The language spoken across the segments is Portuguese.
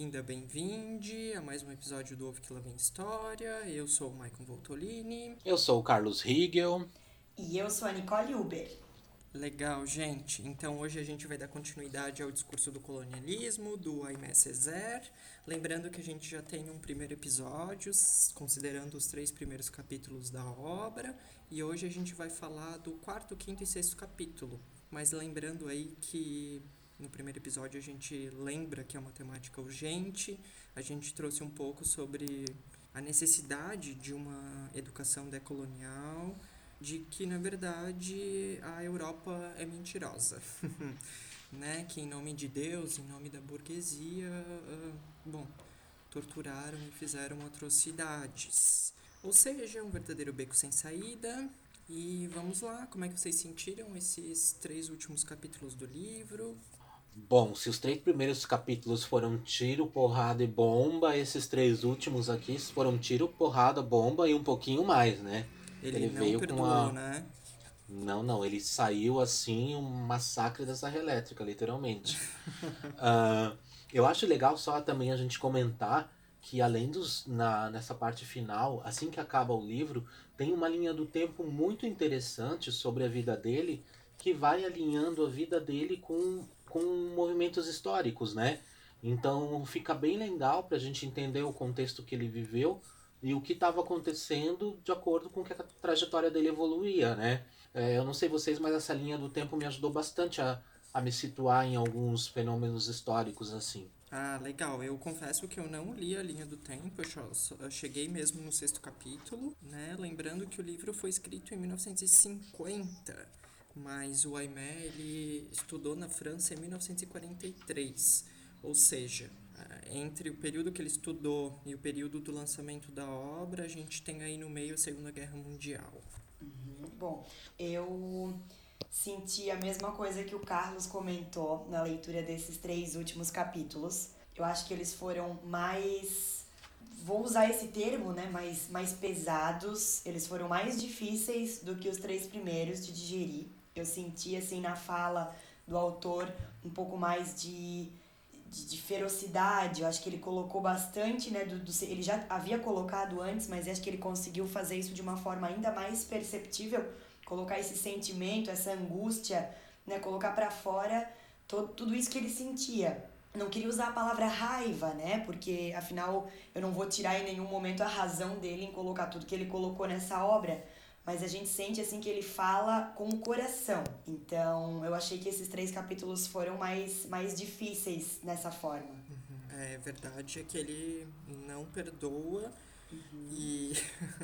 Bem-vinda, bem-vinde a mais um episódio do Ovo que Lá Vem História. Eu sou o Maicon Voltolini. Eu sou o Carlos Riegel. E eu sou a Nicole Uber. Legal, gente. Então hoje a gente vai dar continuidade ao discurso do colonialismo, do Aimé Césaire. Lembrando que a gente já tem um primeiro episódio, considerando os três primeiros capítulos da obra. E hoje a gente vai falar do quarto, quinto e sexto capítulo. Mas lembrando aí que no primeiro episódio a gente lembra que é uma temática urgente, a gente trouxe um pouco sobre a necessidade de uma educação decolonial, de que na verdade a Europa é mentirosa. né? Que em nome de Deus, em nome da burguesia, uh, bom, torturaram e fizeram atrocidades. Ou seja, um verdadeiro beco sem saída. E vamos lá, como é que vocês sentiram esses três últimos capítulos do livro? Bom, se os três primeiros capítulos foram tiro, porrada e bomba, esses três últimos aqui foram tiro, porrada, bomba e um pouquinho mais, né? Ele, ele veio perdoou, com a... né? Não, não, ele saiu assim, um massacre da serra elétrica, literalmente. uh, eu acho legal só também a gente comentar que além dos na nessa parte final, assim que acaba o livro, tem uma linha do tempo muito interessante sobre a vida dele, que vai alinhando a vida dele com com movimentos históricos, né? Então fica bem legal para a gente entender o contexto que ele viveu e o que estava acontecendo de acordo com que a trajetória dele evoluía, né? É, eu não sei vocês, mas essa linha do tempo me ajudou bastante a, a me situar em alguns fenômenos históricos assim. Ah, legal. Eu confesso que eu não li a linha do tempo, eu cheguei mesmo no sexto capítulo, né? Lembrando que o livro foi escrito em 1950 mas o Aimé ele estudou na França em 1943, ou seja, eh, entre o período que ele estudou e o período do lançamento da obra, a gente tem aí no meio a Segunda Guerra Mundial. Uhum. Bom, eu senti a mesma coisa que o Carlos comentou na leitura desses três últimos capítulos. Eu acho que eles foram mais vou usar esse termo, né, mais, mais pesados, eles foram mais difíceis do que os três primeiros de digerir. Eu senti, assim, na fala do autor um pouco mais de, de, de ferocidade. Eu acho que ele colocou bastante, né? Do, do, ele já havia colocado antes, mas acho que ele conseguiu fazer isso de uma forma ainda mais perceptível. Colocar esse sentimento, essa angústia, né? Colocar para fora todo, tudo isso que ele sentia. Não queria usar a palavra raiva, né? Porque afinal eu não vou tirar em nenhum momento a razão dele em colocar tudo que ele colocou nessa obra mas a gente sente assim que ele fala com o coração. Então, eu achei que esses três capítulos foram mais, mais difíceis nessa forma. Uhum. É verdade é que ele não perdoa uhum. e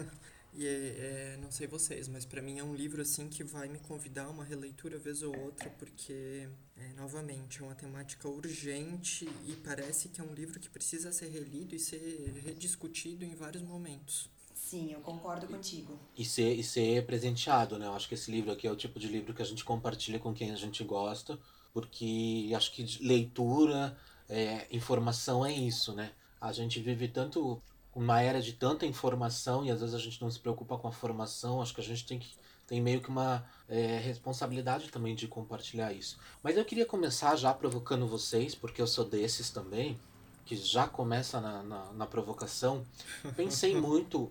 e é, é, não sei vocês, mas para mim é um livro assim que vai me convidar a uma releitura vez ou outra, porque é, novamente é uma temática urgente e parece que é um livro que precisa ser relido e ser rediscutido em vários momentos. Sim, eu concordo contigo. E ser, e ser presenteado, né? Eu acho que esse livro aqui é o tipo de livro que a gente compartilha com quem a gente gosta, porque acho que leitura, é, informação é isso, né? A gente vive tanto uma era de tanta informação e às vezes a gente não se preocupa com a formação. Acho que a gente tem que tem meio que uma é, responsabilidade também de compartilhar isso. Mas eu queria começar já provocando vocês, porque eu sou desses também que já começa na, na, na provocação, pensei muito,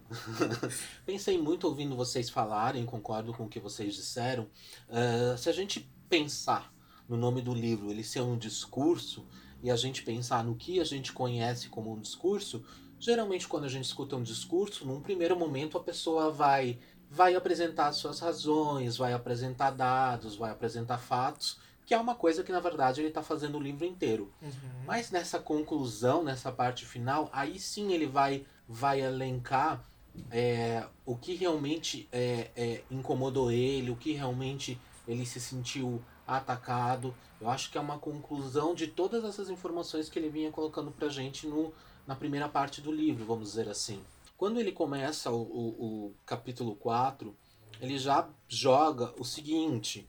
pensei muito ouvindo vocês falarem, concordo com o que vocês disseram. Uh, se a gente pensar no nome do livro, ele ser um discurso, e a gente pensar no que a gente conhece como um discurso, geralmente quando a gente escuta um discurso, num primeiro momento a pessoa vai vai apresentar suas razões, vai apresentar dados, vai apresentar fatos, que é uma coisa que na verdade ele está fazendo o livro inteiro. Uhum. Mas nessa conclusão, nessa parte final, aí sim ele vai, vai elencar é, o que realmente é, é, incomodou ele, o que realmente ele se sentiu atacado. Eu acho que é uma conclusão de todas essas informações que ele vinha colocando pra gente no, na primeira parte do livro, vamos dizer assim. Quando ele começa o, o, o capítulo 4, ele já joga o seguinte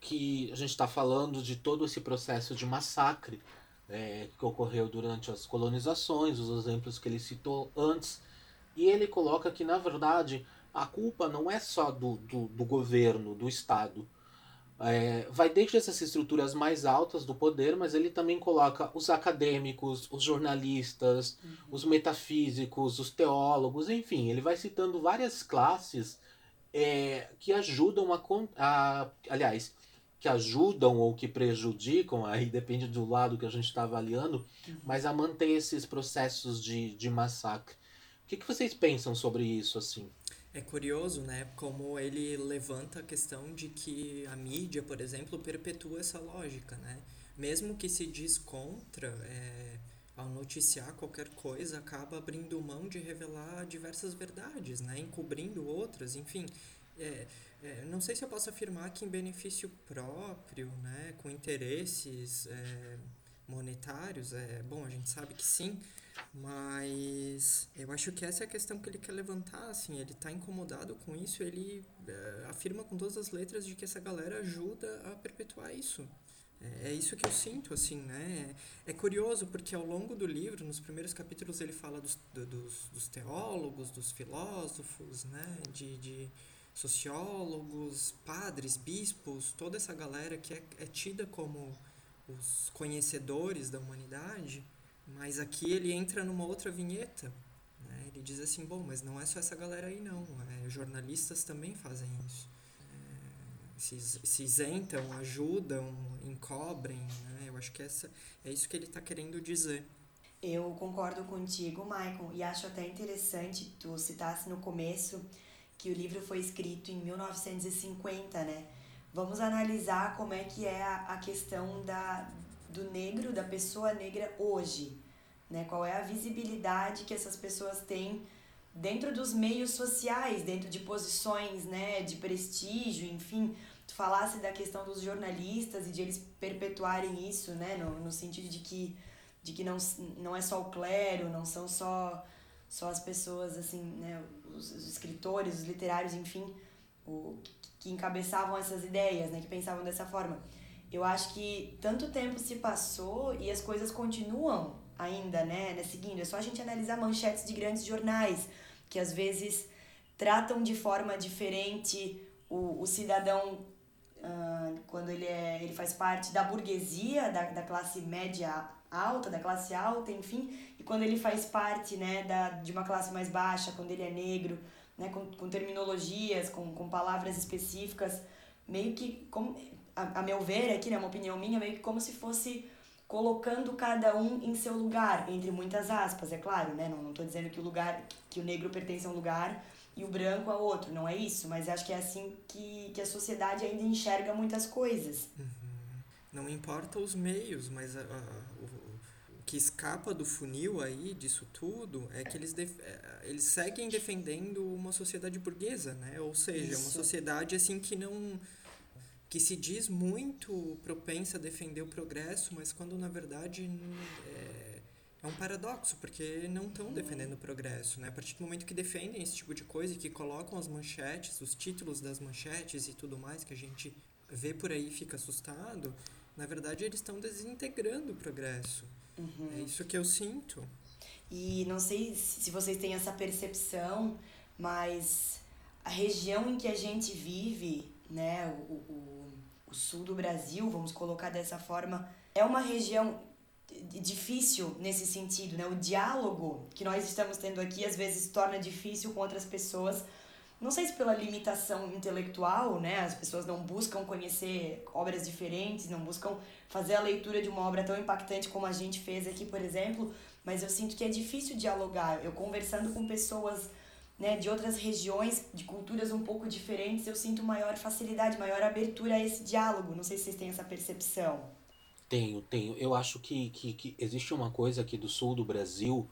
que a gente está falando de todo esse processo de massacre é, que ocorreu durante as colonizações, os exemplos que ele citou antes, e ele coloca que, na verdade, a culpa não é só do, do, do governo, do Estado. é, vai desde essas estruturas mais altas do poder, mas ele também coloca os acadêmicos, os jornalistas, uhum. os metafísicos, os teólogos, enfim, ele vai citando várias classes é, que ajudam a, a. Aliás, que ajudam ou que prejudicam, aí depende do lado que a gente está avaliando, uhum. mas a manter esses processos de, de massacre. O que, que vocês pensam sobre isso, assim? É curioso, né, como ele levanta a questão de que a mídia, por exemplo, perpetua essa lógica, né? Mesmo que se diz contra, é, ao noticiar qualquer coisa, acaba abrindo mão de revelar diversas verdades, né? Encobrindo outras, enfim. É, é, não sei se eu posso afirmar que em benefício próprio, né, com interesses é, monetários, é bom, a gente sabe que sim, mas eu acho que essa é a questão que ele quer levantar, assim, ele está incomodado com isso, ele é, afirma com todas as letras de que essa galera ajuda a perpetuar isso. É, é isso que eu sinto, assim, né? É curioso porque ao longo do livro, nos primeiros capítulos, ele fala dos, dos, dos teólogos, dos filósofos, né? De, de sociólogos, padres, bispos, toda essa galera que é, é tida como os conhecedores da humanidade mas aqui ele entra numa outra vinheta. Né? Ele diz assim: bom, mas não é só essa galera aí, não. É, jornalistas também fazem isso. É, se, se isentam, ajudam, encobrem. Né? Eu acho que essa, é isso que ele está querendo dizer. Eu concordo contigo, Michael, e acho até interessante tu citasse no começo que o livro foi escrito em 1950, né? Vamos analisar como é que é a, a questão da, do negro, da pessoa negra hoje, né? Qual é a visibilidade que essas pessoas têm dentro dos meios sociais, dentro de posições, né, de prestígio, enfim. Tu falasse da questão dos jornalistas e de eles perpetuarem isso, né, no, no sentido de que de que não, não é só o clero, não são só só as pessoas assim, né, os, os escritores, os literários, enfim, o que encabeçavam essas ideias, né, que pensavam dessa forma. Eu acho que tanto tempo se passou e as coisas continuam ainda, né, né, seguindo. É só a gente analisar manchetes de grandes jornais, que às vezes tratam de forma diferente o, o cidadão uh, quando ele, é, ele faz parte da burguesia, da, da classe média alta, da classe alta, enfim, e quando ele faz parte né, da, de uma classe mais baixa, quando ele é negro, né, com, com terminologias, com, com palavras específicas, meio que como, a, a meu ver, aqui, né, uma opinião minha, meio que como se fosse colocando cada um em seu lugar, entre muitas aspas, é claro, né? Não, tô dizendo que o lugar, que o negro pertence a um lugar e o branco a outro, não é isso, mas acho que é assim que, que a sociedade ainda enxerga muitas coisas. Uhum. Não importa os meios, mas a, a, que escapa do funil aí, disso tudo, é que eles, é, eles seguem defendendo uma sociedade burguesa, né? Ou seja, isso. uma sociedade assim que não que se diz muito propensa a defender o progresso, mas quando na verdade é, é um paradoxo, porque não estão defendendo o progresso. Né? A partir do momento que defendem esse tipo de coisa e que colocam as manchetes, os títulos das manchetes e tudo mais, que a gente vê por aí e fica assustado, na verdade eles estão desintegrando o progresso. Uhum. É isso que eu sinto. E não sei se vocês têm essa percepção, mas a região em que a gente vive né, o, o, o sul do Brasil, vamos colocar dessa forma, é uma região difícil nesse sentido, né? O diálogo que nós estamos tendo aqui às vezes torna difícil com outras pessoas. Não sei se pela limitação intelectual, né? As pessoas não buscam conhecer obras diferentes, não buscam fazer a leitura de uma obra tão impactante como a gente fez aqui, por exemplo, mas eu sinto que é difícil dialogar. Eu conversando com pessoas né, de outras regiões, de culturas um pouco diferentes, eu sinto maior facilidade, maior abertura a esse diálogo. Não sei se vocês têm essa percepção. Tenho, tenho. Eu acho que, que, que existe uma coisa aqui do sul do Brasil.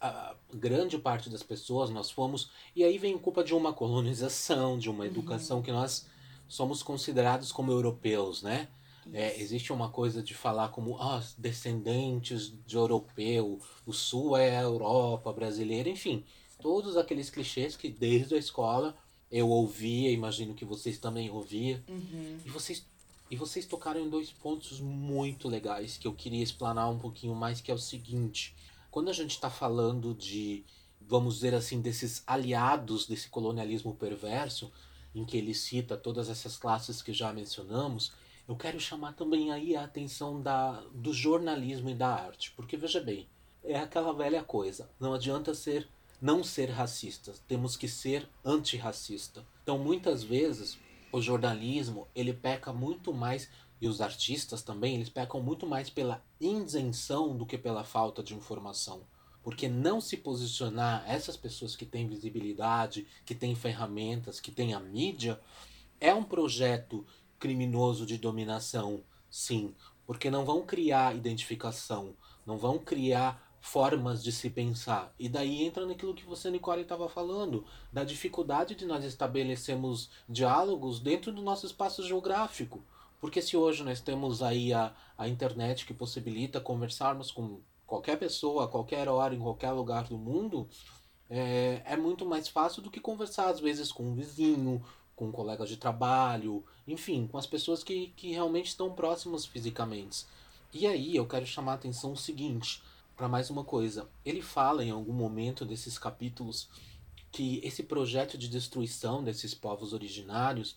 A grande parte das pessoas nós fomos. E aí vem culpa de uma colonização, de uma educação uhum. que nós somos considerados como europeus, né? É, existe uma coisa de falar como ah, descendentes de europeu, o sul é a Europa brasileira, enfim todos aqueles clichês que desde a escola eu ouvia, imagino que vocês também ouviam. Uhum. E vocês e vocês tocaram em dois pontos muito legais que eu queria explanar um pouquinho mais, que é o seguinte: quando a gente está falando de, vamos dizer assim, desses aliados desse colonialismo perverso, em que ele cita todas essas classes que já mencionamos, eu quero chamar também aí a atenção da, do jornalismo e da arte. Porque veja bem, é aquela velha coisa. Não adianta ser não ser racista, temos que ser antirracista. Então muitas vezes o jornalismo ele peca muito mais e os artistas também eles pecam muito mais pela isenção do que pela falta de informação. Porque não se posicionar essas pessoas que têm visibilidade, que têm ferramentas, que têm a mídia, é um projeto criminoso de dominação, sim, porque não vão criar identificação, não vão criar formas de se pensar. E daí entra naquilo que você, Nicole, estava falando, da dificuldade de nós estabelecermos diálogos dentro do nosso espaço geográfico. Porque se hoje nós temos aí a, a internet que possibilita conversarmos com qualquer pessoa, a qualquer hora, em qualquer lugar do mundo, é, é muito mais fácil do que conversar, às vezes, com um vizinho, com colegas de trabalho, enfim, com as pessoas que, que realmente estão próximas fisicamente. E aí eu quero chamar a atenção o seguinte, para mais uma coisa. Ele fala em algum momento desses capítulos que esse projeto de destruição desses povos originários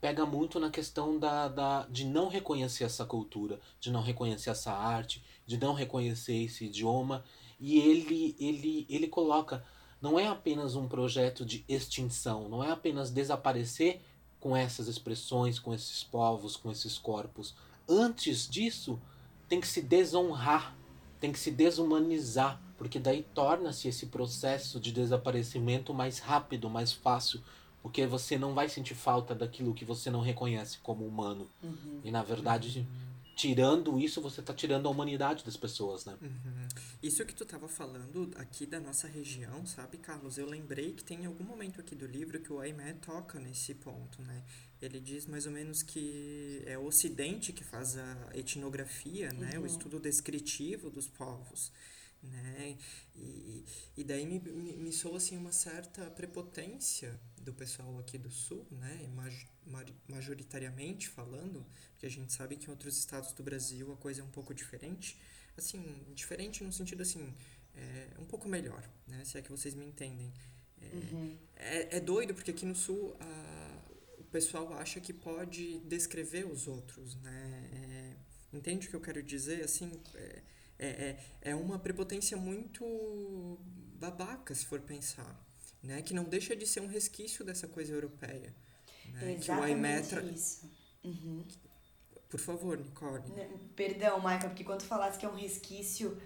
pega muito na questão da, da, de não reconhecer essa cultura, de não reconhecer essa arte, de não reconhecer esse idioma. E ele, ele, ele coloca não é apenas um projeto de extinção, não é apenas desaparecer com essas expressões, com esses povos, com esses corpos. Antes disso, tem que se desonrar, tem que se desumanizar, porque daí torna-se esse processo de desaparecimento mais rápido, mais fácil, porque você não vai sentir falta daquilo que você não reconhece como humano. Uhum. E na verdade, uhum tirando isso, você está tirando a humanidade das pessoas, né? Uhum. Isso que tu estava falando aqui da nossa região, sabe, Carlos? Eu lembrei que tem algum momento aqui do livro que o Aimé toca nesse ponto, né? Ele diz mais ou menos que é o Ocidente que faz a etnografia, né? O uhum. estudo descritivo dos povos né? E, e daí me, me, me soa assim uma certa prepotência do pessoal aqui do sul, né? majoritariamente falando, porque a gente sabe que em outros estados do Brasil a coisa é um pouco diferente, assim, diferente no sentido assim, é um pouco melhor, né? Se é que vocês me entendem. É, uhum. é, é, doido porque aqui no sul a, o pessoal acha que pode descrever os outros, né? É, entende o que eu quero dizer? Assim, é, é, é, é uma prepotência muito babaca, se for pensar, né? Que não deixa de ser um resquício dessa coisa europeia. Né? Exatamente que o Aimetra... isso. Uhum. Por favor, Nicole. Perdão, Michael, porque quando falasse que é um resquício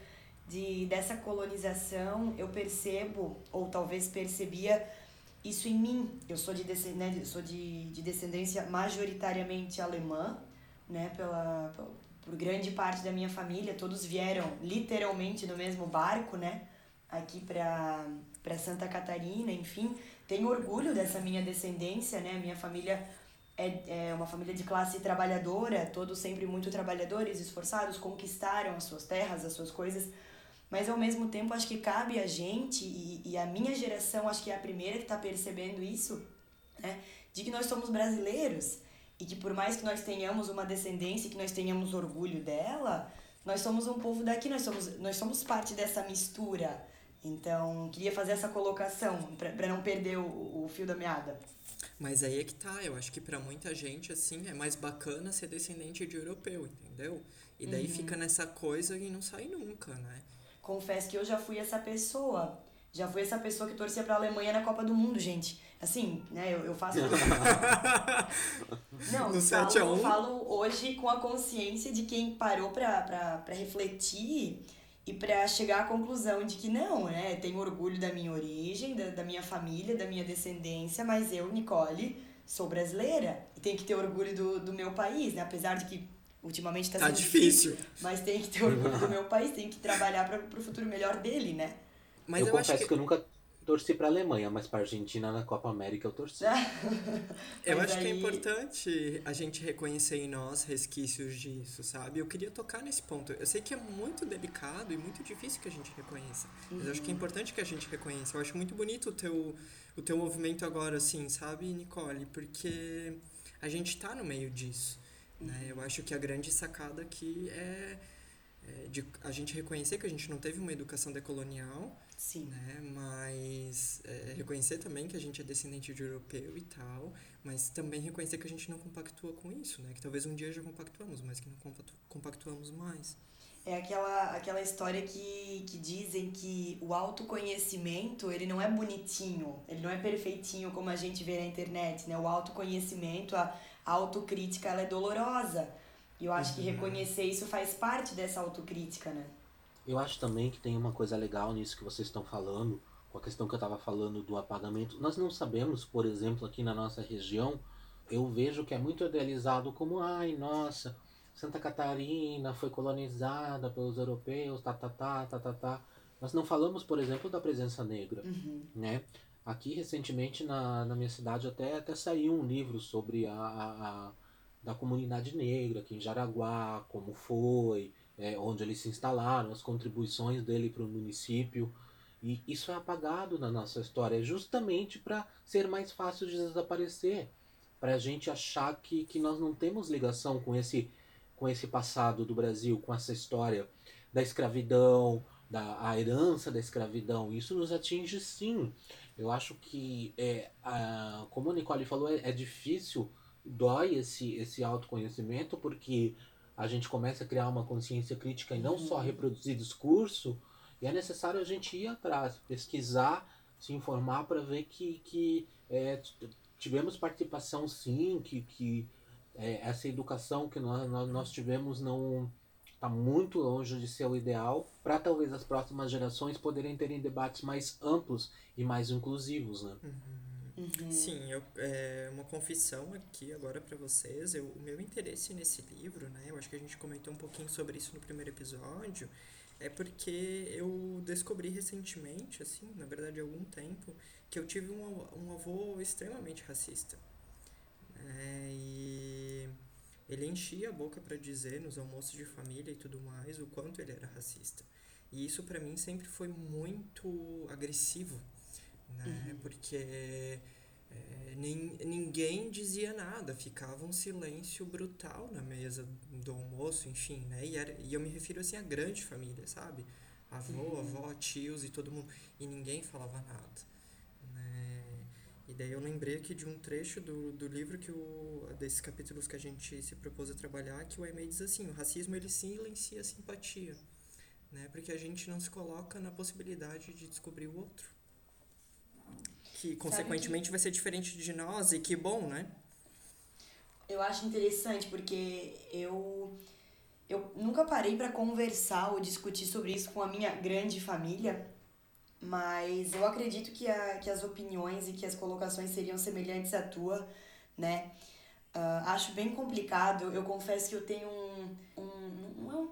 de, dessa colonização, eu percebo, ou talvez percebia, isso em mim. Eu sou de, né, sou de, de descendência majoritariamente alemã, né, pela, por grande parte da minha família, todos vieram literalmente no mesmo barco, né? Aqui para para Santa Catarina, enfim, tenho orgulho dessa minha descendência, né? Minha família é, é uma família de classe trabalhadora, todos sempre muito trabalhadores, esforçados, conquistaram as suas terras, as suas coisas, mas ao mesmo tempo acho que cabe a gente, e, e a minha geração acho que é a primeira que está percebendo isso, né? De que nós somos brasileiros e que por mais que nós tenhamos uma descendência, que nós tenhamos orgulho dela, nós somos um povo daqui, nós somos, nós somos parte dessa mistura. Então, queria fazer essa colocação para não perder o, o fio da meada. Mas aí é que tá, eu acho que para muita gente, assim, é mais bacana ser descendente de europeu, entendeu? E daí uhum. fica nessa coisa e não sai nunca, né? Confesso que eu já fui essa pessoa. Já fui essa pessoa que torcia pra Alemanha na Copa do Mundo, gente. Assim, né, eu, eu faço. Não, no falo, falo hoje com a consciência de quem parou pra, pra, pra refletir e para chegar à conclusão de que não, né? Tenho orgulho da minha origem, da, da minha família, da minha descendência, mas eu, Nicole, sou brasileira e tenho que ter orgulho do, do meu país, né? Apesar de que ultimamente está tá sendo difícil. difícil. Mas tem que ter orgulho do meu país, tem que trabalhar para o futuro melhor dele, né? Mas eu, eu confesso que... que eu nunca torci pra Alemanha, mas pra Argentina na Copa América eu torci. eu acho que é importante a gente reconhecer em nós resquícios disso, sabe? Eu queria tocar nesse ponto. Eu sei que é muito delicado e muito difícil que a gente reconheça, uhum. mas eu acho que é uhum. importante que a gente reconheça. Eu acho muito bonito o teu, o teu movimento agora, assim, sabe, Nicole? Porque a gente tá no meio disso, né? Eu acho que a grande sacada aqui é é, de a gente reconhecer que a gente não teve uma educação decolonial, Sim. né? Mas é, reconhecer também que a gente é descendente de europeu e tal, mas também reconhecer que a gente não compactua com isso, né? Que talvez um dia já compactuamos, mas que não compactu compactuamos mais. É aquela, aquela história que, que dizem que o autoconhecimento, ele não é bonitinho, ele não é perfeitinho como a gente vê na internet, né? O autoconhecimento, a autocrítica, ela é dolorosa. E eu acho que Uhum. reconhecer isso faz parte dessa autocrítica, né? Eu acho também que tem uma coisa legal nisso que vocês estão falando, com a questão que eu estava falando do apagamento. Nós não sabemos, por exemplo, aqui na nossa região, eu vejo que é muito idealizado como, ai, nossa, Santa Catarina foi colonizada pelos europeus, tá, tá, tá, tá, tá, tá. Nós não falamos, por exemplo, da presença negra, Uhum. né? Aqui, recentemente, na, na minha cidade, até, até saiu um livro sobre a, a, a- da comunidade negra aqui em Jaraguá, como foi, é, onde eles se instalaram, as contribuições dele para o município. E isso é apagado na nossa história, justamente para ser mais fácil de desaparecer, para a gente achar que, que nós não temos ligação com esse, com esse passado do Brasil, com essa história da escravidão, da a herança da escravidão. Isso nos atinge sim. Eu acho que, é, a, como a Nicole falou, é, é difícil, dói esse, esse autoconhecimento, porque a gente começa a criar uma consciência crítica e não só reproduzir discurso, e é necessário a gente ir atrás, pesquisar, se informar para ver que, que é, tivemos participação sim, que, que é, essa educação que nós, nós, nós tivemos não está muito longe de ser o ideal, para talvez as próximas gerações poderem terem debates mais amplos e mais inclusivos, né? Uhum. Sim, eu, é uma confissão aqui agora para vocês. Eu, o meu interesse nesse livro, né? Eu acho que a gente comentou um pouquinho sobre isso no primeiro episódio. É porque eu descobri recentemente, assim, na verdade há algum tempo, que eu tive um, avô- um avô extremamente racista. né, e ele enchia a boca para dizer nos almoços de família e tudo mais o quanto ele era racista. E isso para mim sempre foi muito agressivo, né? Porque é, nem, ninguém dizia nada, ficava um silêncio brutal na mesa do almoço, enfim, né? E, era, e eu me refiro assim a grande família, sabe? Avô, avó, tios e todo mundo. E ninguém falava nada. Né? E daí eu lembrei aqui de um trecho do, do livro que o, desses capítulos que a gente se propôs a trabalhar, que o Aimee diz assim, o racismo ele silencia a simpatia, né? Porque a gente não se coloca na possibilidade de descobrir o outro. Que consequentemente vai ser diferente de nós e que bom, né? Eu acho interessante porque eu eu nunca parei para conversar ou discutir sobre isso com a minha grande família, mas eu acredito que, a, que as opiniões e que as colocações seriam semelhantes à tua, né? Ah, acho bem complicado. Eu confesso que eu tenho um, um.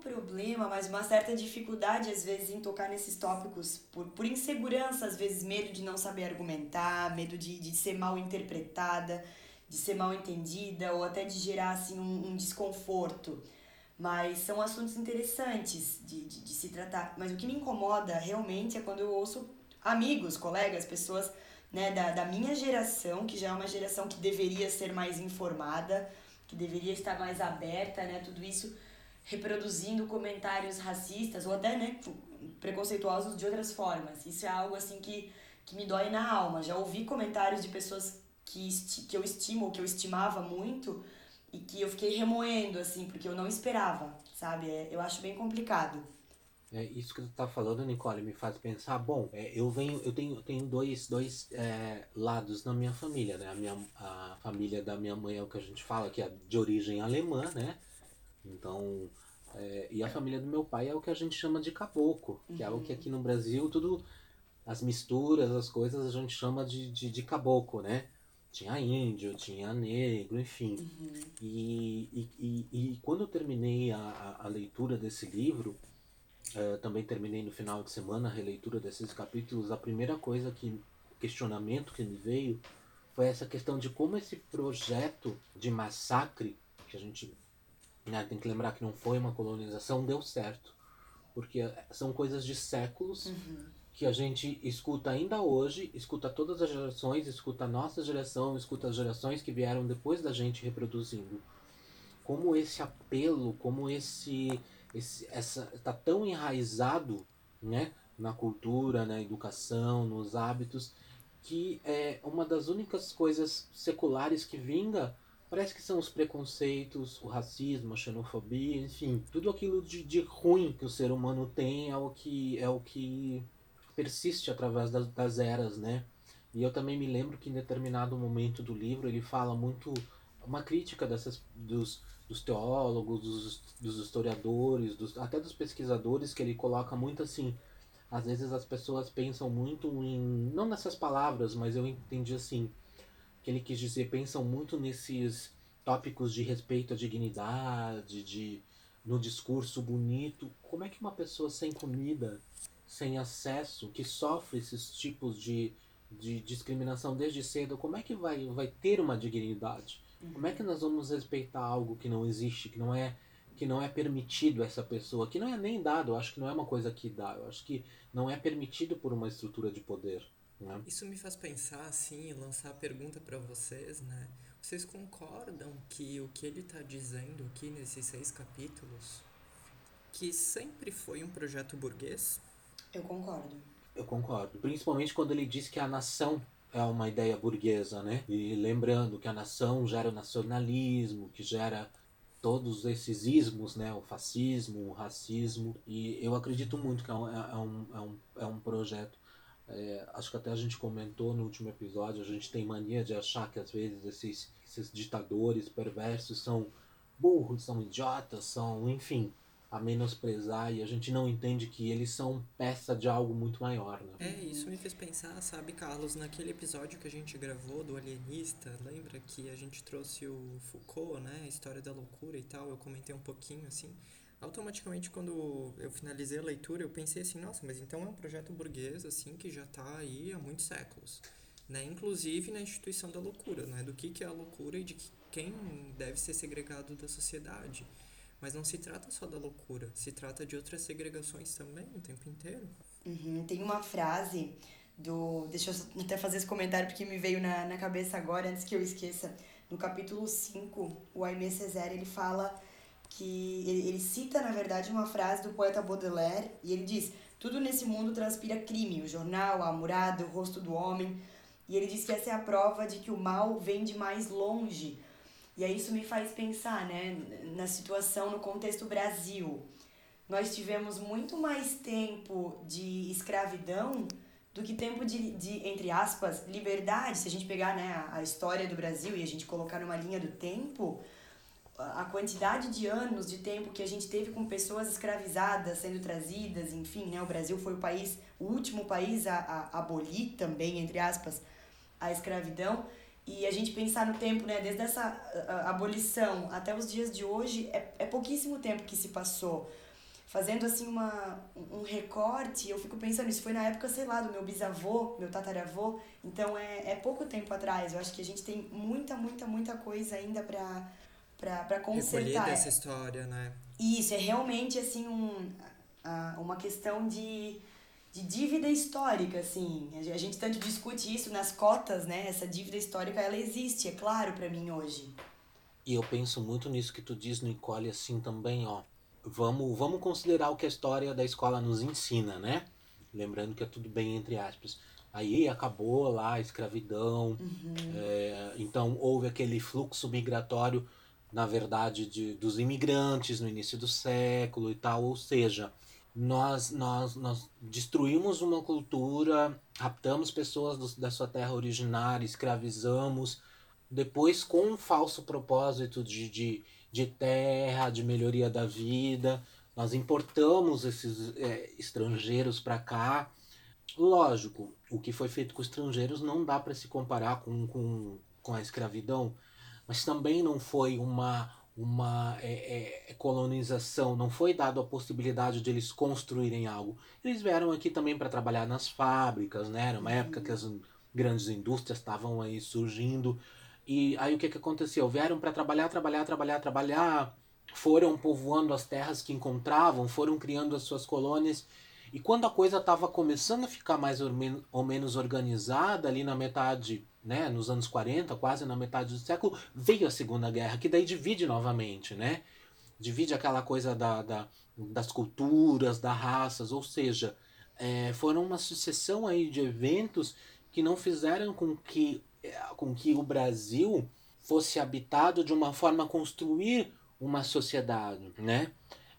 Problema, mas uma certa dificuldade, às vezes, em tocar nesses tópicos por, por insegurança, às vezes, medo de não saber argumentar, medo de, de ser mal interpretada, de ser mal entendida, ou até de gerar, assim, um, um desconforto. Mas são assuntos interessantes de, de, de se tratar. Mas o que me incomoda realmente é quando eu ouço amigos, colegas, pessoas né, da, da minha geração, que já é uma geração que deveria ser mais informada, que deveria estar mais aberta, né, tudo isso reproduzindo comentários racistas ou até né, preconceituosos de outras formas. Isso é algo assim que, que me dói na alma. Já ouvi comentários de pessoas que, que eu estimo, que eu estimava muito, e que eu fiquei remoendo, assim, porque eu não esperava, sabe? É, eu acho bem complicado. É, isso que tu tá falando, Nicole, me faz pensar, bom, é, eu venho, eu tenho, eu tenho dois, dois é, lados na minha família, né? A, minha, a família da minha mãe é o que a gente fala que é de origem alemã, né? Então, é, e a família do meu pai é o que a gente chama de caboclo, que é o que aqui no Brasil tudo, as misturas, as coisas a gente chama de, de, de caboclo, né? Tinha índio, tinha negro, enfim. E, e, e, e quando eu terminei a, a, a leitura desse livro, eh, também terminei no final de semana a releitura desses capítulos, a primeira coisa que, questionamento que me veio foi essa questão de como esse projeto de massacre, que a gente né, tem que lembrar que não foi uma colonização, deu certo. Porque eh, são coisas de séculos que a gente escuta ainda hoje, escuta todas as gerações, escuta a nossa geração, escuta as gerações que vieram depois da gente reproduzindo. Como esse apelo, como esse esse, essa está tão enraizado, né, na cultura, na educação, nos hábitos, que é uma das únicas coisas seculares que vinga parece que são os preconceitos, o racismo, a xenofobia, enfim, tudo aquilo de, de ruim que o ser humano tem é o que é o que persiste através das, das eras, né? E eu também me lembro que em determinado momento do livro ele fala muito uma crítica dessas dos, dos teólogos, dos, dos historiadores, dos, até dos pesquisadores que ele coloca muito assim. Às vezes as pessoas pensam muito em não nessas palavras, mas eu entendi assim que ele quis dizer pensam muito nesses tópicos de respeito à dignidade, de no discurso bonito. Como é que uma pessoa sem comida, sem acesso, que sofre esses tipos de, de discriminação desde cedo, como é que vai, vai ter uma dignidade? Como é que nós vamos respeitar algo que não existe, que não é que não é permitido essa pessoa, que não é nem dado, eu acho que não é uma coisa que dá, eu acho que não é permitido por uma estrutura de poder. Né? Isso me faz pensar assim e lançar a pergunta para vocês, né? Vocês concordam que o que ele está dizendo aqui nesses seis capítulos, que sempre foi um projeto burguês? Eu concordo. Eu concordo. Principalmente quando ele diz que a nação é uma ideia burguesa, né? E lembrando que a nação gera o nacionalismo, que gera todos esses ismos, né? O fascismo, o racismo. E eu acredito muito que é um, é um, é um, é um projeto é, acho que até a gente comentou no último episódio, a gente tem mania de achar que às vezes esses, esses ditadores perversos são burros, são idiotas, são, enfim, a menosprezar e a gente não entende que eles são peça de algo muito maior, né? É, isso me fez pensar, sabe, Carlos, naquele episódio que a gente gravou do Alienista, lembra que a gente trouxe o Foucault, né, a história da loucura e tal, eu comentei um pouquinho assim automaticamente quando eu finalizei a leitura eu pensei assim nossa mas então é um projeto burguês assim que já está aí há muitos séculos né? Inclusive na instituição da loucura né? Do que que é a loucura e de que quem deve ser segregado da sociedade. Mas não se trata só da loucura se trata de outras segregações também o tempo inteiro. Uhum. tem uma frase do deixa eu até fazer esse comentário porque me veio na, na cabeça agora antes que eu esqueça. No capítulo 5 o Aimé Césaire ele fala que ele, ele cita, na verdade, uma frase do poeta Baudelaire, e ele diz: Tudo nesse mundo transpira crime, o jornal, a murada, o rosto do homem. E ele diz que essa é a prova de que o mal vem de mais longe. E aí isso me faz pensar, né, na situação no contexto Brasil. Nós tivemos muito mais tempo de escravidão do que tempo de, de entre aspas, liberdade. Se a gente pegar né, a, a história do Brasil e a gente colocar numa linha do tempo, a quantidade de anos de tempo que a gente teve com pessoas escravizadas sendo trazidas, enfim, né? O Brasil foi o país, o último país a, a abolir também, entre aspas, a escravidão. E a gente pensar no tempo, né, desde essa abolição até os dias de hoje, é, é pouquíssimo tempo que se passou. Fazendo assim uma, um recorte, eu fico pensando, isso foi na época, sei lá, do meu bisavô, meu tataravô, então é, é pouco tempo atrás. Eu acho que a gente tem muita, muita, muita coisa ainda para para consertar. Recolher dessa história, né? Isso, é realmente assim um, uma questão de, de dívida histórica, assim. A gente tanto discute isso nas cotas, né? Essa dívida histórica, ela existe, é claro para mim hoje. E eu penso muito nisso que tu diz no Icole, assim, também, ó. Vamos, vamos considerar o que a história da escola nos ensina, né? Lembrando que é tudo bem entre aspas. Aí acabou lá a escravidão, uhum. é, então houve aquele fluxo migratório na verdade, de, dos imigrantes no início do século e tal, ou seja, nós, nós, nós destruímos uma cultura, raptamos pessoas do, da sua terra originária, escravizamos, depois com um falso propósito de, de, de terra, de melhoria da vida, nós importamos esses é, estrangeiros para cá. Lógico, o que foi feito com estrangeiros não dá para se comparar com, com, com a escravidão, mas também não foi uma, uma é, é, colonização, não foi dado a possibilidade de eles construírem algo. Eles vieram aqui também para trabalhar nas fábricas, né? Era uma uhum. época que as grandes indústrias estavam aí surgindo. E aí o que, que aconteceu? Vieram para trabalhar, trabalhar, trabalhar, trabalhar, foram povoando as terras que encontravam, foram criando as suas colônias. E quando a coisa estava começando a ficar mais ou, men ou menos organizada, ali na metade né, nos anos 40, quase na metade do século, veio a Segunda Guerra, que daí divide novamente, né? Divide aquela coisa da, da, das culturas, das raças, ou seja, é, foram uma sucessão aí de eventos que não fizeram com que, é, com que o Brasil fosse habitado de uma forma a construir uma sociedade, né?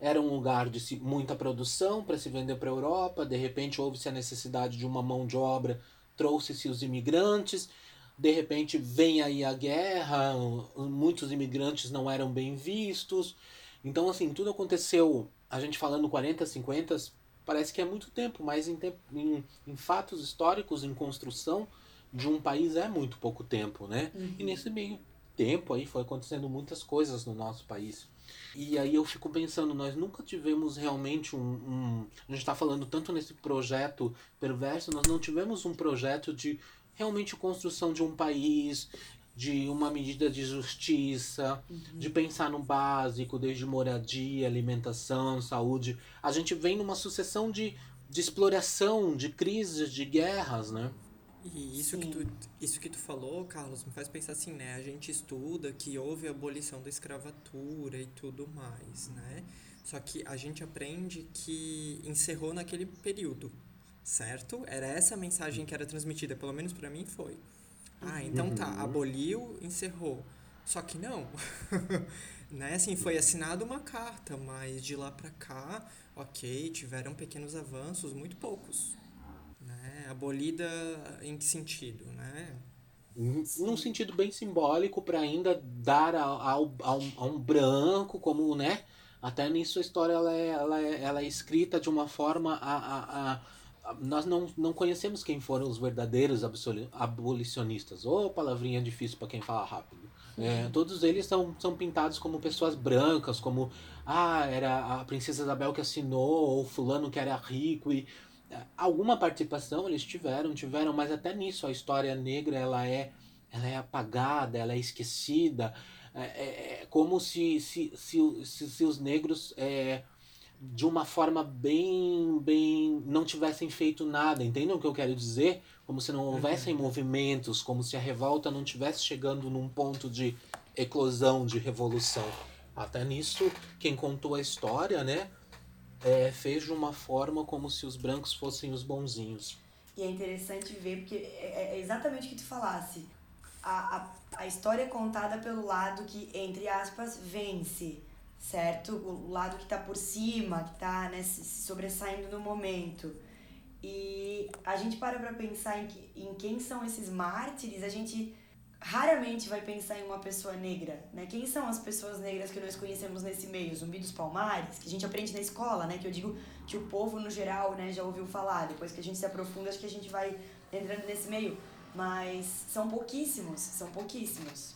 Era um lugar de muita produção para se vender para a Europa, de repente houve-se a necessidade de uma mão de obra, trouxe-se os imigrantes, de repente vem aí a guerra, muitos imigrantes não eram bem vistos. Então, assim, tudo aconteceu, a gente falando 40, 50, parece que é muito tempo, mas em, em, em fatos históricos, em construção de um país é muito pouco tempo, né? Uhum. E nesse meio tempo aí foi acontecendo muitas coisas no nosso país. E aí eu fico pensando, nós nunca tivemos realmente um. um a gente está falando tanto nesse projeto perverso, nós não tivemos um projeto de realmente construção de um país, de uma medida de justiça, uhum. de pensar no básico, desde moradia, alimentação, saúde. A gente vem numa sucessão de, de exploração, de crises, de guerras, né? E isso que, tu, isso que tu falou, Carlos, me faz pensar assim, né? A gente estuda que houve a abolição da escravatura e tudo mais, né? Só que a gente aprende que encerrou naquele período, certo? Era essa a mensagem que era transmitida, pelo menos para mim foi. Ah, então tá, uhum. aboliu, encerrou. Só que não. né? Assim, foi assinada uma carta, mas de lá para cá, ok, tiveram pequenos avanços, muito poucos. Abolida em que sentido, né? Num sentido bem simbólico para ainda dar ao, ao, ao, a um branco como, né? Até nisso a história ela é, ela é, ela é escrita de uma forma a, a, a nós não, não conhecemos quem foram os verdadeiros abolicionistas. Ou palavrinha difícil para quem fala rápido. É, todos eles são, são pintados como pessoas brancas, como ah, era a princesa Isabel que assinou, ou fulano que era rico e alguma participação eles tiveram, tiveram, mas até nisso a história negra ela é ela é apagada, ela é esquecida, é, é, é como se, se, se, se, se os negros é, de uma forma bem, bem. não tivessem feito nada, entendem o que eu quero dizer? Como se não houvessem uhum. movimentos, como se a revolta não tivesse chegando num ponto de eclosão, de revolução. Até nisso, quem contou a história, né, é, fez de uma forma como se os brancos fossem os bonzinhos. E é interessante ver, porque é, é exatamente o que tu falasse. A, a, a história é contada pelo lado que, entre aspas, vence certo? O lado que está por cima, que está né, se sobressaindo no momento. E a gente para para pensar em, que, em quem são esses mártires, a gente raramente vai pensar em uma pessoa negra, né? Quem são as pessoas negras que nós conhecemos nesse meio? Zumbi dos Palmares, que a gente aprende na escola, né? Que eu digo que o povo no geral, né, já ouviu falar. Depois que a gente se aprofunda, acho que a gente vai entrando nesse meio. Mas são pouquíssimos, são pouquíssimos.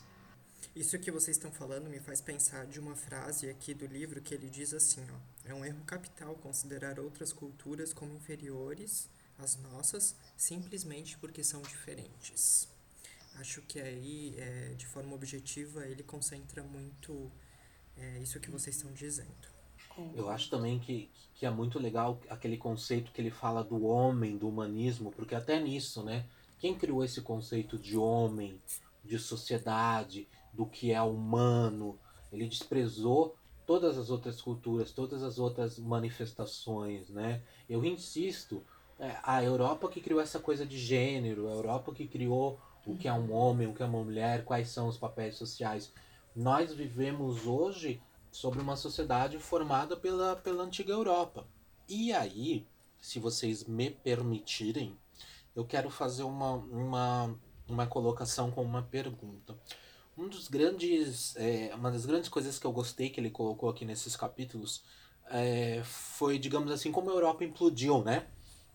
Isso que vocês estão falando me faz pensar de uma frase aqui do livro que ele diz assim, ó, é um erro capital considerar outras culturas como inferiores às nossas simplesmente porque são diferentes. Acho que aí, é, de forma objetiva, ele concentra muito é, isso que vocês estão dizendo. Eu acho também que, que é muito legal aquele conceito que ele fala do homem, do humanismo, porque até nisso, né? Quem criou esse conceito de homem, de sociedade, do que é humano. Ele desprezou todas as outras culturas, todas as outras manifestações, né? Eu insisto, é, a Europa que criou essa coisa de gênero, a Europa que criou o que é um homem, o que é uma mulher, quais são os papéis sociais. Nós vivemos hoje sobre uma sociedade formada pela, pela antiga Europa. E aí, se vocês me permitirem, eu quero fazer uma, uma, uma colocação com uma pergunta. Um dos grandes, é, uma das grandes coisas que eu gostei que ele colocou aqui nesses capítulos é, foi, digamos assim, como a Europa implodiu, né?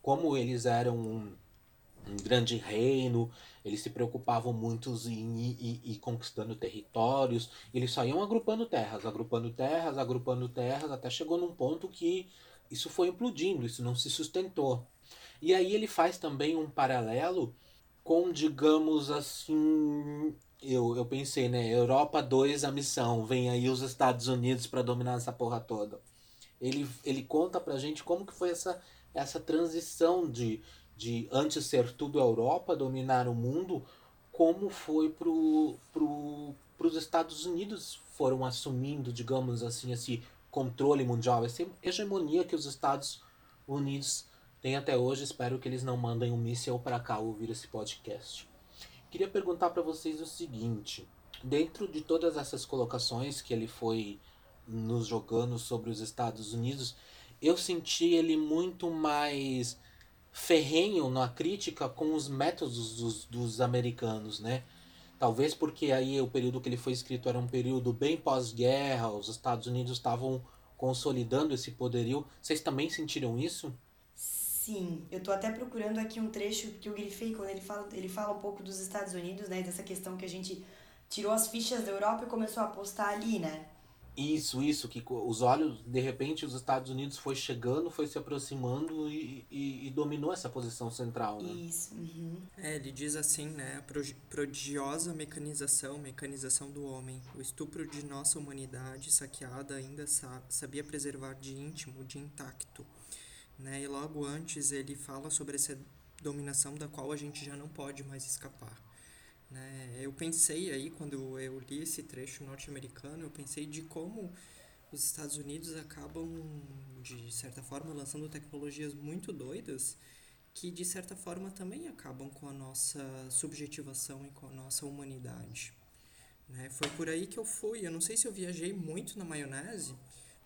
Como eles eram um, um grande reino, eles se preocupavam muito em ir, conquistando territórios, eles só iam agrupando terras, agrupando terras, agrupando terras, até chegou num ponto que isso foi implodindo, isso não se sustentou. E aí ele faz também um paralelo com, digamos assim, eu, eu pensei, né? Europa 2, a missão. Vem aí os Estados Unidos para dominar essa porra toda. Ele, ele conta pra gente como que foi essa, essa transição de, de antes ser tudo Europa, dominar o mundo, como foi pro, pro, pros Estados Unidos foram assumindo, digamos assim, esse controle mundial, essa hegemonia que os Estados Unidos têm até hoje. Espero que eles não mandem um míssil para cá ouvir esse podcast. Queria perguntar para vocês o seguinte: dentro de todas essas colocações que ele foi nos jogando sobre os Estados Unidos, eu senti ele muito mais ferrenho na crítica com os métodos dos, dos americanos, né? Talvez porque aí o período que ele foi escrito era um período bem pós-guerra, os Estados Unidos estavam consolidando esse poderio. Vocês também sentiram isso? Sim, eu tô até procurando aqui um trecho que eu grifei quando ele fala, ele fala um pouco dos Estados Unidos, né, dessa questão que a gente tirou as fichas da Europa e começou a apostar ali, né? Isso, isso, que os olhos, de repente, os Estados Unidos foi chegando, foi se aproximando e, e, e dominou essa posição central, né? Isso. Uhum. É, ele diz assim, né? A prodigiosa mecanização, mecanização do homem, o estupro de nossa humanidade saqueada ainda sabia preservar de íntimo, de intacto. Né? E logo antes ele fala sobre essa dominação da qual a gente já não pode mais escapar. Né? Eu pensei aí, quando eu li esse trecho norte-americano, eu pensei de como os Estados Unidos acabam, de certa forma, lançando tecnologias muito doidas que, de certa forma, também acabam com a nossa subjetivação e com a nossa humanidade. Né? Foi por aí que eu fui. Eu não sei se eu viajei muito na maionese,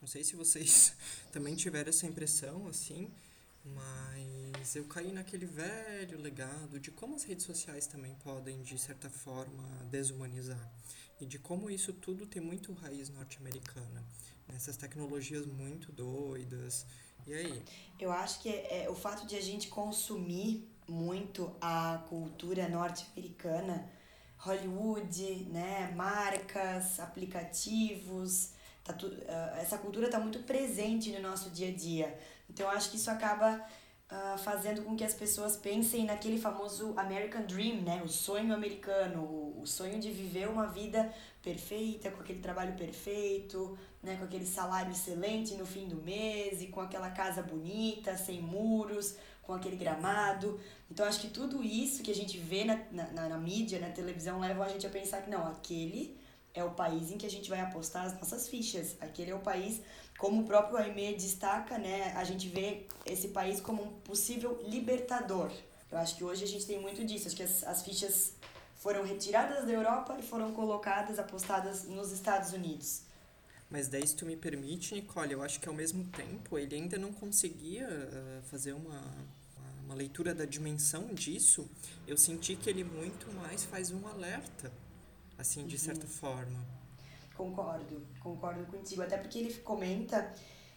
não sei se vocês também tiveram essa impressão, assim, mas eu caí naquele velho legado de como as redes sociais também podem, de certa forma, desumanizar. E de como isso tudo tem muito raiz norte-americana. Essas tecnologias muito doidas. E aí? Eu acho que é, é o fato de a gente consumir muito a cultura norte-americana, Hollywood, né, marcas, aplicativos, tá tu, uh, essa cultura está muito presente no nosso dia a dia. Então, eu acho que isso acaba uh, fazendo com que as pessoas pensem naquele famoso American Dream, né? O sonho americano, o, sonho de viver uma vida perfeita, com aquele trabalho perfeito, né? com aquele salário excelente no fim do mês e com aquela casa bonita, sem muros, com aquele gramado. Então, acho que tudo isso que a gente vê na, na, na mídia, na televisão, leva a gente a pensar que não, aquele é o país em que a gente vai apostar as nossas fichas. Aquele é o país como o próprio Aimee destaca, né, a gente vê esse país como um possível libertador. Eu acho que hoje a gente tem muito disso. Acho que as, as fichas foram retiradas da Europa e foram colocadas, apostadas nos Estados Unidos. Mas daí, se tu me permite, Nicole, eu acho que ao mesmo tempo ele ainda não conseguia uh, fazer uma, uma leitura da dimensão disso. Eu senti que ele muito mais faz um alerta, assim, de uhum. certa forma. Concordo, concordo contigo. Até porque ele comenta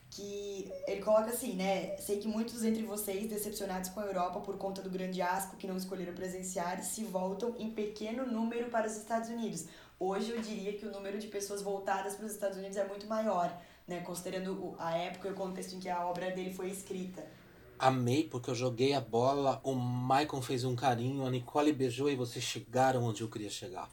que ele coloca assim, né? Sei que muitos entre vocês, decepcionados com a Europa por conta do grande asco que não escolheram presenciar, se voltam em pequeno número para os Estados Unidos. Hoje eu diria que o número de pessoas voltadas para os Estados Unidos é muito maior, né? Considerando a época e o contexto em que a obra dele foi escrita. Amei porque eu joguei a bola, o Michael fez um carinho, a Nicole beijou e vocês chegaram onde eu queria chegar.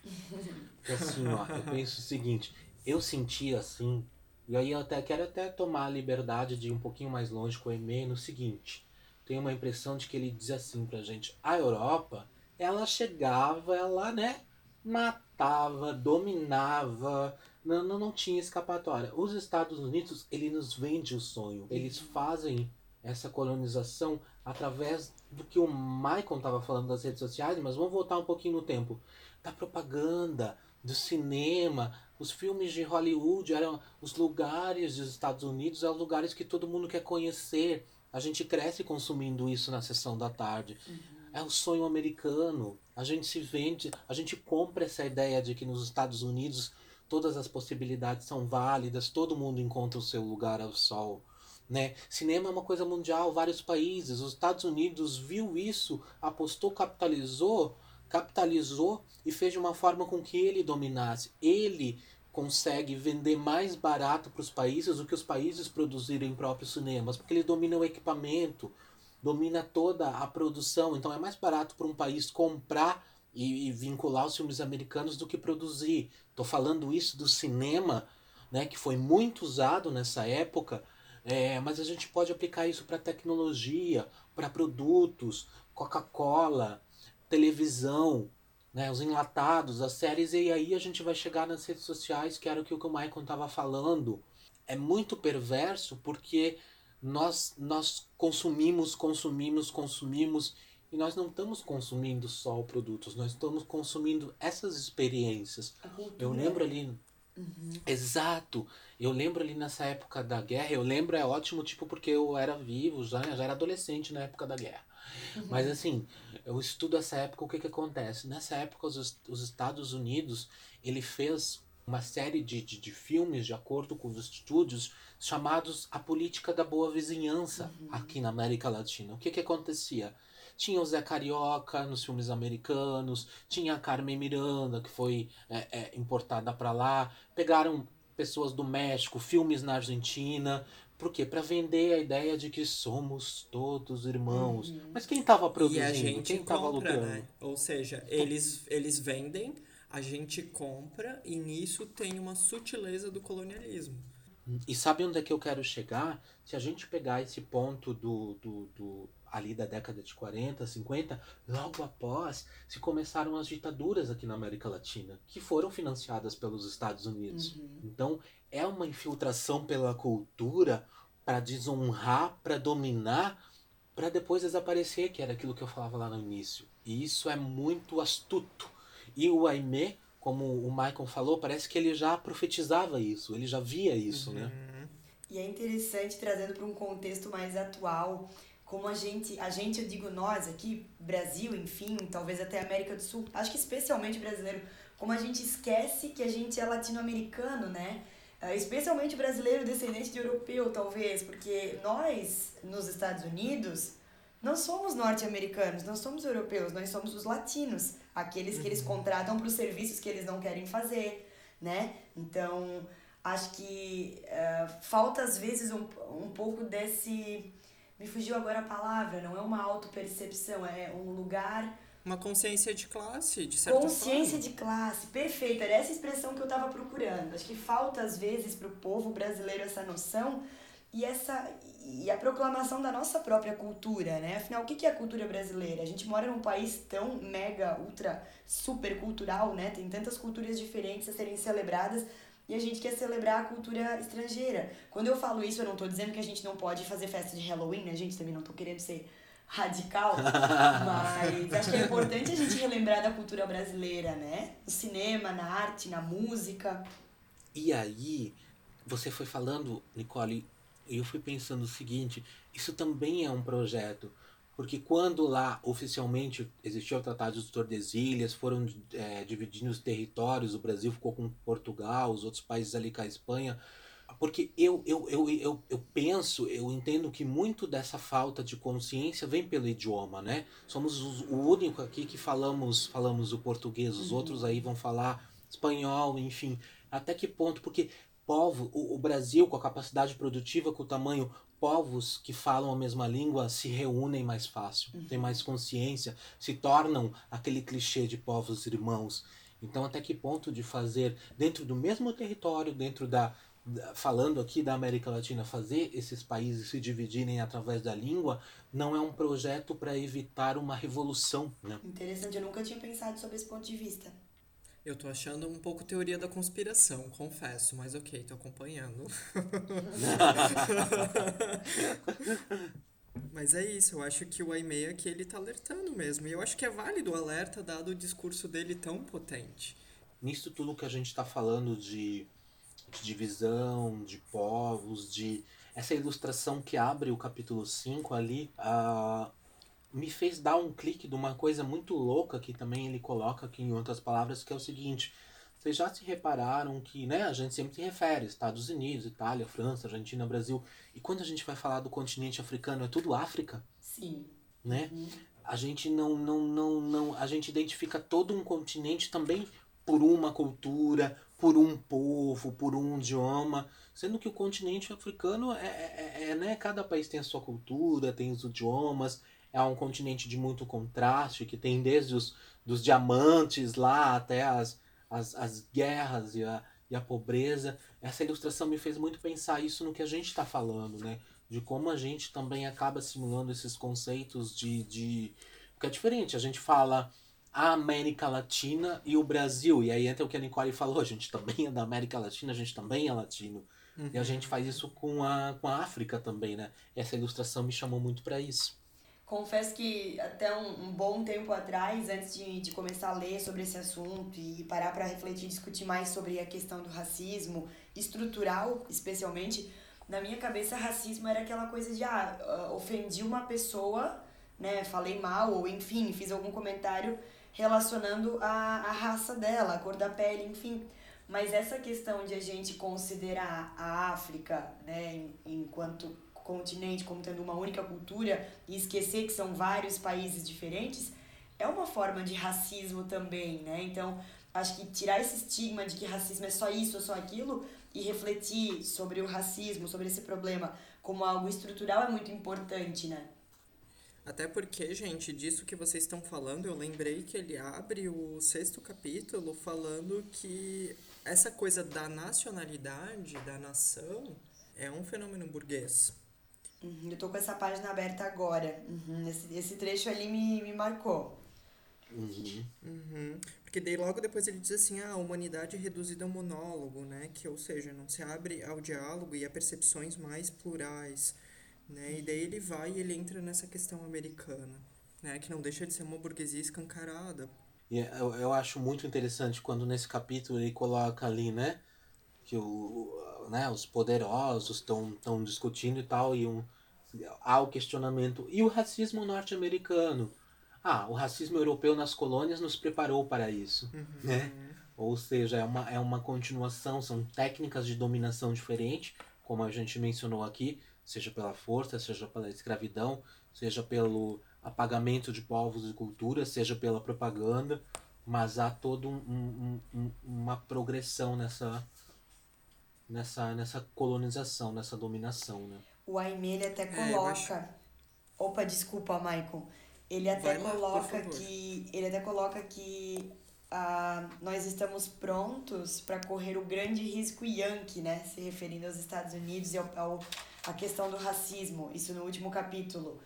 Porque assim, ó, eu penso o seguinte, eu senti assim, e aí eu até quero até tomar a liberdade de ir um pouquinho mais longe com o e-mail no seguinte. Tenho uma impressão de que ele diz assim pra gente, a Europa, ela chegava, ela, né, matava, dominava, não, não, não tinha escapatória. Os Estados Unidos, ele nos vende o sonho. Eles fazem essa colonização através do que o Maicon estava falando das redes sociais, mas vamos voltar um pouquinho no tempo. Da propaganda, do cinema, os filmes de Hollywood eram os lugares dos Estados Unidos, eram lugares que todo mundo quer conhecer. A gente cresce consumindo isso na sessão da tarde. Uhum. É o sonho americano. A gente se vende, a gente compra essa ideia de que nos Estados Unidos todas as possibilidades são válidas, todo mundo encontra o seu lugar ao sol. Né? Cinema é uma coisa mundial, vários países. Os Estados Unidos viu isso, apostou, capitalizou, capitalizou e fez de uma forma com que ele dominasse. Ele consegue vender mais barato para os países do que os países produzirem próprios cinemas, porque ele domina o equipamento, domina toda a produção. Então é mais barato para um país comprar e, e vincular os filmes americanos do que produzir. Estou falando isso do cinema, né, que foi muito usado nessa época é, mas a gente pode aplicar isso para tecnologia, para produtos, Coca-Cola, televisão, né, os enlatados, as séries, e aí a gente vai chegar nas redes sociais, que era o que o Michael estava falando. é muito perverso porque nós, nós consumimos, consumimos, consumimos e nós não estamos consumindo só produtos, nós estamos consumindo essas experiências. Eu lembro ali. Uhum. Exato. Eu lembro ali nessa época da guerra, eu lembro, é ótimo, tipo, porque eu era vivo, já, já era adolescente na época da guerra. Uhum. Mas assim, eu estudo essa época, o que que acontece? Nessa época, os, os Estados Unidos, ele fez uma série de, de, de, filmes, de acordo com os estúdios, chamados A Política da Boa Vizinhança uhum. aqui na América Latina. O que, que acontecia? Tinha o Zé Carioca nos filmes americanos, tinha a Carmen Miranda, que foi é, é, importada para lá, pegaram pessoas do México, filmes na Argentina, por quê? Para vender a ideia de que somos todos irmãos. Uhum. Mas quem estava produzindo? E a gente quem estava lutando? Né? Ou seja, eles, eles vendem a gente compra e nisso tem uma sutileza do colonialismo. E sabe onde é que eu quero chegar? Se a gente pegar esse ponto do, do, do ali da década de 40, 50, logo após se começaram as ditaduras aqui na América Latina, que foram financiadas pelos Estados Unidos. Uhum. Então é uma infiltração pela cultura para desonrar, para dominar, para depois desaparecer, que era aquilo que eu falava lá no início. E isso é muito astuto e o Aimé, como o Michael falou, parece que ele já profetizava isso, ele já via isso, né? uhum. né? E é interessante trazendo para um contexto mais atual, como a gente, a gente, eu digo nós aqui, Brasil, enfim, talvez até América do Sul, acho que especialmente brasileiro, como a gente esquece que a gente é latino-americano, né? Ah, especialmente brasileiro descendente de europeu, talvez, porque nós, nos Estados Unidos, não somos norte-americanos, não somos europeus, nós somos os latinos, aqueles que eles uhum. contratam para os serviços que eles não querem fazer, né? Então, acho que uh, falta às vezes um, um pouco desse. Me fugiu agora a palavra, não é uma autopercepção, é um lugar. Uma consciência de classe, de certa Consciência forma. de classe, perfeito. Era essa expressão que eu estava procurando. Acho que falta às vezes para o povo brasileiro essa noção e essa e a proclamação da nossa própria cultura, né? Afinal, o que é a cultura brasileira? A gente mora num país tão mega, ultra, super cultural, né? Tem tantas culturas diferentes a serem celebradas e a gente quer celebrar a cultura estrangeira. Quando eu falo isso, eu não estou dizendo que a gente não pode fazer festa de Halloween, né, gente? Também não estou querendo ser radical, mas acho que é importante a gente relembrar da cultura brasileira, né? No cinema, na arte, na música. E aí, você foi falando, Nicole, eu fui pensando o seguinte: isso também é um projeto. Porque quando lá oficialmente existiu o Tratado de Tordesilhas, foram é, dividindo os territórios, o Brasil ficou com Portugal, os outros países ali com a Espanha. Porque eu, eu, eu, eu, eu penso, eu entendo que muito dessa falta de consciência vem pelo idioma, né? Somos o único aqui que falamos, falamos o português, os uhum. outros aí vão falar espanhol, enfim. Até que ponto? Porque povo, o, o Brasil, com a capacidade produtiva, com o tamanho, povos que falam a mesma língua se reúnem mais fácil, uhum. têm mais consciência, se tornam aquele clichê de povos irmãos. Então, até que ponto de fazer, dentro do mesmo território, dentro da. Falando aqui da América Latina, fazer esses países se dividirem através da língua não é um projeto para evitar uma revolução. Né? Interessante, eu nunca tinha pensado sobre esse ponto de vista. Eu tô achando um pouco teoria da conspiração, confesso, mas ok, tô acompanhando. mas é isso, eu acho que o Aimei aqui ele tá alertando mesmo. E eu acho que é válido o alerta dado o discurso dele tão potente. Nisso tudo que a gente tá falando de, de divisão, de povos, de essa ilustração que abre o capítulo 5 ali, uh, me fez dar um clique de uma coisa muito louca que também ele coloca aqui em outras palavras, que é o seguinte. Vocês já se repararam que, né, a gente sempre se refere Estados Unidos, Itália, França, Argentina, Brasil. E quando a gente vai falar do continente africano, é tudo África? Sim. Né? Uhum. A gente não, não, não, não, a gente identifica todo um continente também por uma cultura, por um povo, por um idioma, sendo que o continente africano é, é, é, né, cada país tem a sua cultura, tem os idiomas, é um continente de muito contraste, que tem desde os dos diamantes lá até as, as, as guerras e a, e a pobreza. Essa ilustração me fez muito pensar isso no que a gente está falando, né? De como a gente também acaba simulando esses conceitos de, de. Porque é diferente, a gente fala a América Latina e o Brasil. E aí entra o que a Nicole falou, a gente também é da América Latina, a gente também é latino. Uhum. E a gente faz isso com a, com a África também, né? Essa ilustração me chamou muito para isso. Confesso que até um, um, bom tempo atrás, antes de, de começar a ler sobre esse assunto e parar para refletir e discutir mais sobre a questão do racismo estrutural, especialmente, na minha cabeça racismo era aquela coisa de ah, ah ofendi uma pessoa, né, falei mal ou enfim, fiz algum comentário relacionando a, a raça dela, a cor da pele, enfim. Mas essa questão de a gente considerar a África, né, enquanto continente como tendo uma única cultura e esquecer que são vários países diferentes, é uma forma de racismo também, né? Então, acho que tirar esse estigma de que racismo é só isso ou só aquilo e refletir sobre o racismo, sobre esse problema como algo estrutural é muito importante, né? Até porque, gente, disso que vocês estão falando, eu lembrei que ele abre o sexto capítulo falando que essa coisa da nacionalidade, da nação, é um fenômeno burguês. Uhum, eu tô com essa página aberta agora. Uhum, esse, esse trecho ali me, me marcou. Uhum. Uhum. Porque daí logo depois ele diz assim, ah, a humanidade é reduzida a monólogo, né? Que, ou seja, não se abre ao diálogo e a percepções mais plurais, né? E daí ele vai e ele entra nessa questão americana, né? Que não deixa de ser uma burguesia escancarada. E eu, eu acho muito interessante quando nesse capítulo ele coloca ali, né? Que o, né, os poderosos estão discutindo e tal, e um, há o questionamento. E o racismo norte-americano? Ah, o racismo europeu nas colônias nos preparou para isso, uhum. né? Ou seja, é uma, é uma continuação, são técnicas de dominação diferentes, como a gente mencionou aqui, seja pela força, seja pela escravidão, seja pelo apagamento de povos e culturas, seja pela propaganda, mas há toda um, um, um, uma progressão nessa, nessa, nessa colonização, nessa dominação, né? O Aime, ele até é, coloca... É, acho... Opa, desculpa, Maicon. Ele até Vai coloca lá, que... Ele até coloca que ah, nós estamos prontos para correr o grande risco Yankee, né? Se referindo aos Estados Unidos e ao, ao, a questão do racismo. Isso no último capítulo.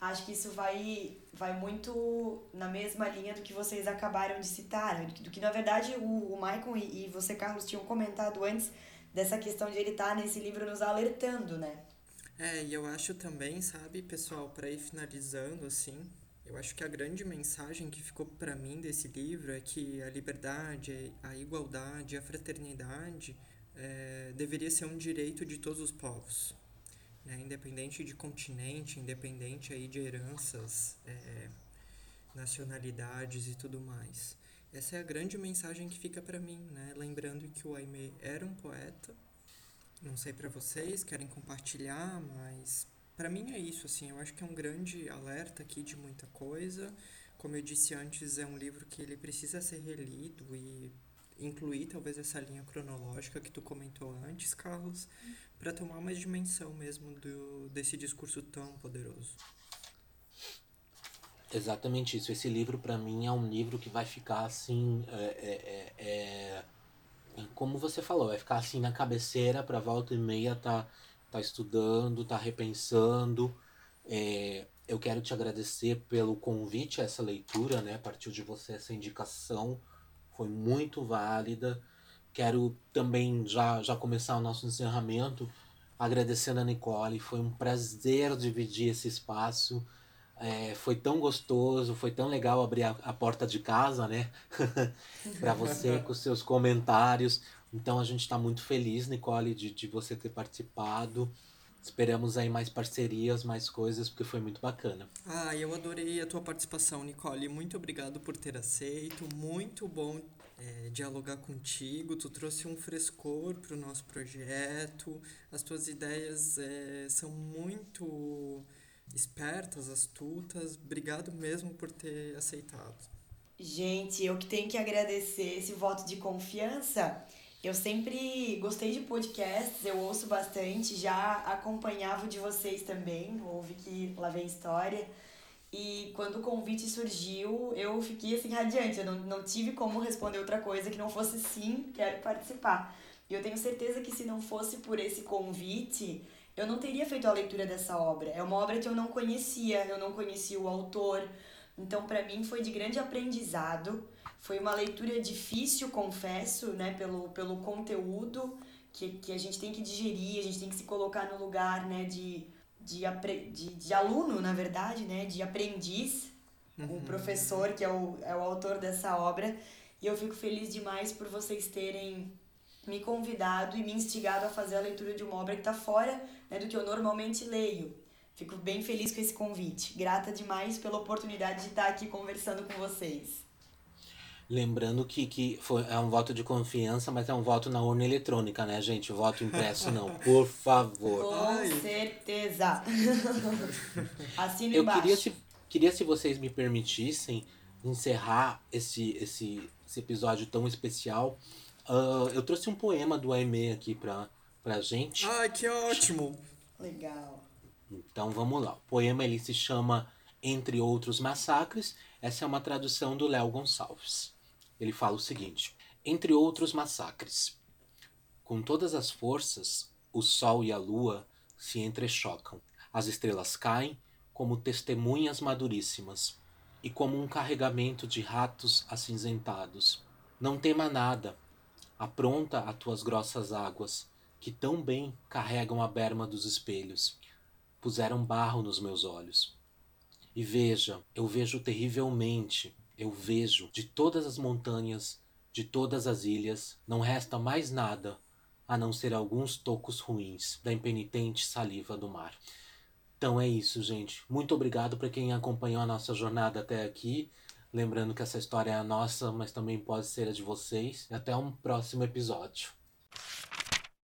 Acho que isso vai, vai muito na mesma linha do que vocês acabaram de citar, do que, do que na verdade o, o Maicon e, e você, Carlos, tinham comentado antes dessa questão de ele estar tá nesse livro nos alertando, né? É, e eu acho também, sabe, pessoal, para ir finalizando assim, eu acho que a grande mensagem que ficou para mim desse livro é que a liberdade, a igualdade, a fraternidade é, deveria ser um direito de todos os povos, né? independente de continente, independente aí de heranças, é, nacionalidades e tudo mais. Essa é a grande mensagem que fica para mim, né? Lembrando que o Aimee era um poeta. Não sei para vocês, querem compartilhar, mas para mim é isso, assim. Eu acho que é um grande alerta aqui de muita coisa. Como eu disse antes, é um livro que ele precisa ser relido e incluir talvez essa linha cronológica que tu comentou antes, Carlos, para tomar mais dimensão mesmo do, desse discurso tão poderoso. Exatamente isso. Esse livro, para mim, é um livro que vai ficar assim. É, é, é, é, como você falou, vai ficar assim na cabeceira para volta e meia tá, tá estudando, tá repensando. É, eu quero te agradecer pelo convite a essa leitura, né? Partiu de você essa indicação, foi muito válida. Quero também já, já começar o nosso encerramento agradecendo a Nicole. Foi um prazer dividir esse espaço. É, foi tão gostoso, foi tão legal abrir a, a porta de casa, né? para você com seus comentários. Então a gente está muito feliz, Nicole, de, de você ter participado. Esperamos aí mais parcerias, mais coisas, porque foi muito bacana. Ah, eu adorei a tua participação, Nicole. Muito obrigado por ter aceito. Muito bom é, dialogar contigo. Tu trouxe um frescor para o nosso projeto. As tuas ideias é, são muito espertas, astutas. Obrigado mesmo por ter aceitado. Gente, eu que tenho que agradecer esse voto de confiança. Eu sempre gostei de podcasts, eu ouço bastante, já acompanhava de vocês também, ouvi que lá vem história. E quando o convite surgiu, eu fiquei assim radiante, eu não, não tive como responder outra coisa que não fosse sim, quero participar. E eu tenho certeza que se não fosse por esse convite, eu não teria feito a leitura dessa obra. É uma obra que eu não conhecia, eu não conhecia o autor. Então, para mim, foi de grande aprendizado. Foi uma leitura difícil, confesso, né, pelo, pelo conteúdo que, que a gente tem que digerir, a gente tem que se colocar no lugar, né, de, de, de, de aluno, na verdade, né, de aprendiz, uhum. o professor, que é o, é o autor dessa obra. E eu fico feliz demais por vocês terem me convidado e me instigado a fazer a leitura de uma obra que está fora né, do que eu normalmente leio. Fico bem feliz com esse convite. Grata demais pela oportunidade de estar aqui conversando com vocês. Lembrando que, que foi, é um voto de confiança, mas é um voto na urna eletrônica, né, gente? Voto impresso não, por favor. Com Ai. certeza. Assino Eu embaixo. queria se, queria, se vocês me permitissem, encerrar esse, esse, esse episódio tão especial. Uh, eu trouxe um poema do Aimee aqui pra, pra gente. Ai, que ótimo! Legal. Então vamos lá. O poema ele se chama Entre Outros Massacres. Essa é uma tradução do Léo Gonçalves. Ele fala o seguinte: Entre outros massacres, com todas as forças, o sol e a lua se entrechocam. As estrelas caem como testemunhas maduríssimas e como um carregamento de ratos acinzentados. Não tema nada, apronta as tuas grossas águas, que tão bem carregam a berma dos espelhos. Puseram barro nos meus olhos. E veja, eu vejo terrivelmente eu vejo de todas as montanhas, de todas as ilhas, não resta mais nada a não ser alguns tocos ruins da impenitente saliva do mar. Então é isso, gente. Muito obrigado para quem acompanhou a nossa jornada até aqui. Lembrando que essa história é a nossa, mas também pode ser a de vocês. Até um próximo episódio.